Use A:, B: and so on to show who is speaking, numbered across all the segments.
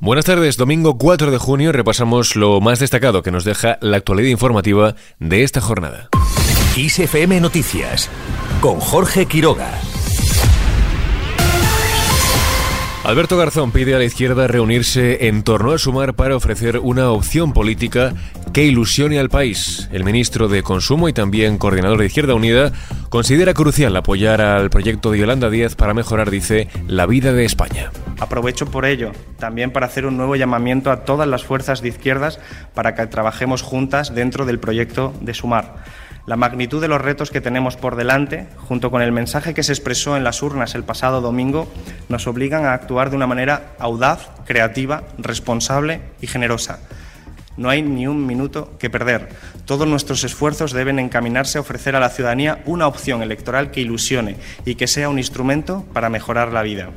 A: Buenas tardes, domingo 4 de junio repasamos lo más destacado que nos deja la actualidad informativa de esta jornada.
B: ISFM Noticias con Jorge Quiroga.
A: Alberto Garzón pide a la izquierda reunirse en torno a Sumar para ofrecer una opción política que ilusione al país. El ministro de Consumo y también coordinador de Izquierda Unida considera crucial apoyar al proyecto de Yolanda Díaz para mejorar, dice, la vida de España.
C: Aprovecho por ello también para hacer un nuevo llamamiento a todas las fuerzas de izquierdas para que trabajemos juntas dentro del proyecto de Sumar. La magnitud de los retos que tenemos por delante, junto con el mensaje que se expresó en las urnas el pasado domingo, nos obligan a actuar de una manera audaz, creativa, responsable y generosa. No hay ni un minuto que perder. Todos nuestros esfuerzos deben encaminarse a ofrecer a la ciudadanía una opción electoral que ilusione y que sea un instrumento para mejorar la vida.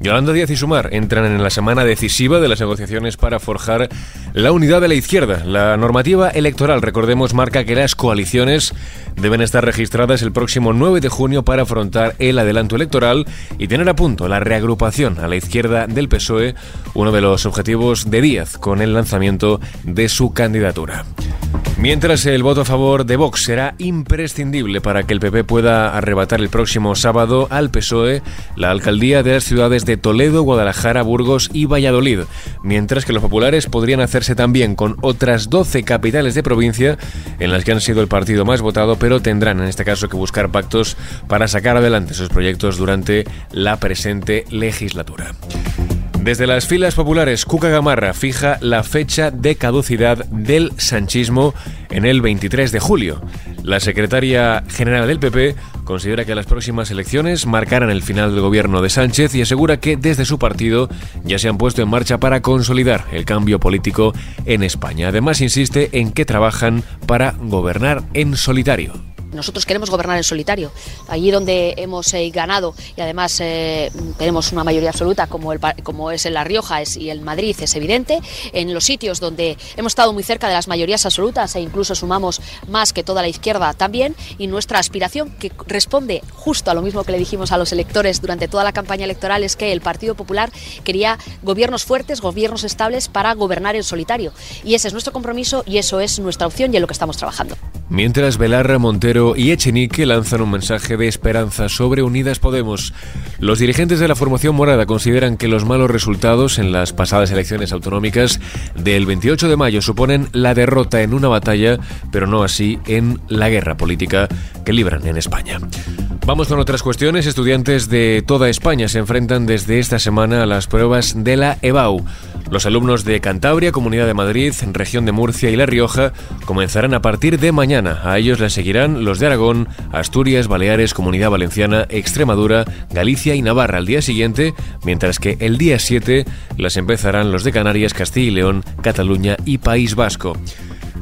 A: Yolanda Díaz y Sumar entran en la semana decisiva de las negociaciones para forjar la unidad de la izquierda. La normativa electoral, recordemos, marca que las coaliciones deben estar registradas el próximo 9 de junio para afrontar el adelanto electoral y tener a punto la reagrupación a la izquierda del PSOE, uno de los objetivos de Díaz con el lanzamiento de su candidatura. Mientras el voto a favor de Vox será imprescindible para que el PP pueda arrebatar el próximo sábado al PSOE la alcaldía de las ciudades de Toledo, Guadalajara, Burgos y Valladolid, mientras que los populares podrían hacerse también con otras 12 capitales de provincia en las que han sido el partido más votado, pero tendrán en este caso que buscar pactos para sacar adelante sus proyectos durante la presente legislatura. Desde las filas populares, Cuca Gamarra fija la fecha de caducidad del sanchismo en el 23 de julio. La secretaria general del PP considera que las próximas elecciones marcarán el final del gobierno de Sánchez y asegura que desde su partido ya se han puesto en marcha para consolidar el cambio político en España. Además, insiste en que trabajan para gobernar en solitario.
D: Nosotros queremos gobernar en solitario. Allí donde hemos eh, ganado y además eh, tenemos una mayoría absoluta como, es en La Rioja es, y el Madrid es evidente. En los sitios donde hemos estado muy cerca de las mayorías absolutas e incluso sumamos más que toda la izquierda también. Y nuestra aspiración, que responde justo a lo mismo que le dijimos a los electores durante toda la campaña electoral, es que el Partido Popular quería gobiernos fuertes, gobiernos estables para gobernar en solitario. Y ese es nuestro compromiso y eso es nuestra opción y en lo que estamos trabajando.
A: Mientras Belarra, Montero y Echenique lanzan un mensaje de esperanza sobre Unidas Podemos. Los dirigentes de la formación morada consideran que los malos resultados en las pasadas elecciones autonómicas del 28 de mayo suponen la derrota en una batalla, pero no así en la guerra política que libran en España. Vamos con otras cuestiones. Estudiantes de toda España se enfrentan desde esta semana a las pruebas de la EBAU. Los alumnos de Cantabria, Comunidad de Madrid, Región de Murcia y La Rioja comenzarán a partir de mañana. A ellos les seguirán los de Aragón, Asturias, Baleares, Comunidad Valenciana, Extremadura, Galicia y Navarra al día siguiente, mientras que el día 7 las empezarán los de Canarias, Castilla y León, Cataluña y País Vasco.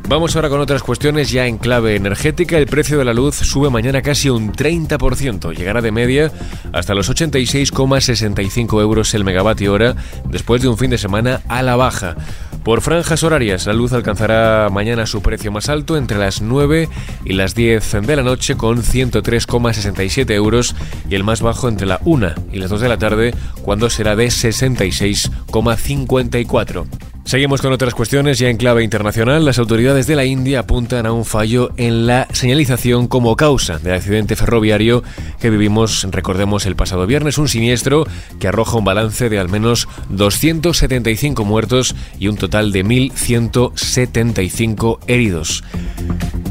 A: Vamos ahora con otras cuestiones ya en clave energética. El precio de la luz sube mañana casi un 30%. Llegará de media hasta los 86,65 euros el megavatio hora después de un fin de semana a la baja. Por franjas horarias, la luz alcanzará mañana su precio más alto entre las 9 y las 10 de la noche con 103,67 euros y el más bajo entre la 1 y las 2 de la tarde cuando será de 66,54. Seguimos con otras cuestiones ya en clave internacional. Las autoridades de la India apuntan a un fallo en la señalización como causa del accidente ferroviario que vivimos, recordemos, el pasado viernes, un siniestro que arroja un balance de al menos 275 muertos y un total de 1.175 heridos.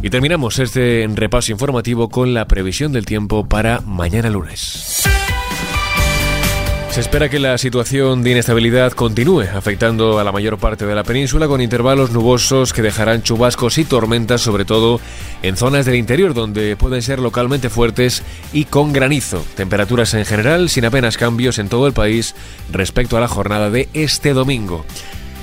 A: Y terminamos este repaso informativo con la previsión del tiempo para mañana lunes. Se espera que la situación de inestabilidad continúe afectando a la mayor parte de la península con intervalos nubosos que dejarán chubascos y tormentas sobre todo en zonas del interior donde pueden ser localmente fuertes y con granizo. Temperaturas en general sin apenas cambios en todo el país respecto a la jornada de este domingo.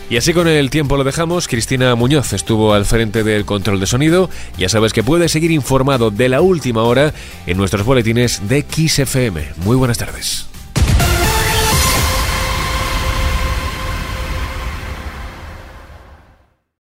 A: Y así con el tiempo lo dejamos. Cristina Muñoz estuvo al frente del control de sonido. Ya sabes que puedes seguir informado de la última hora en nuestros boletines de XFM. Muy buenas tardes.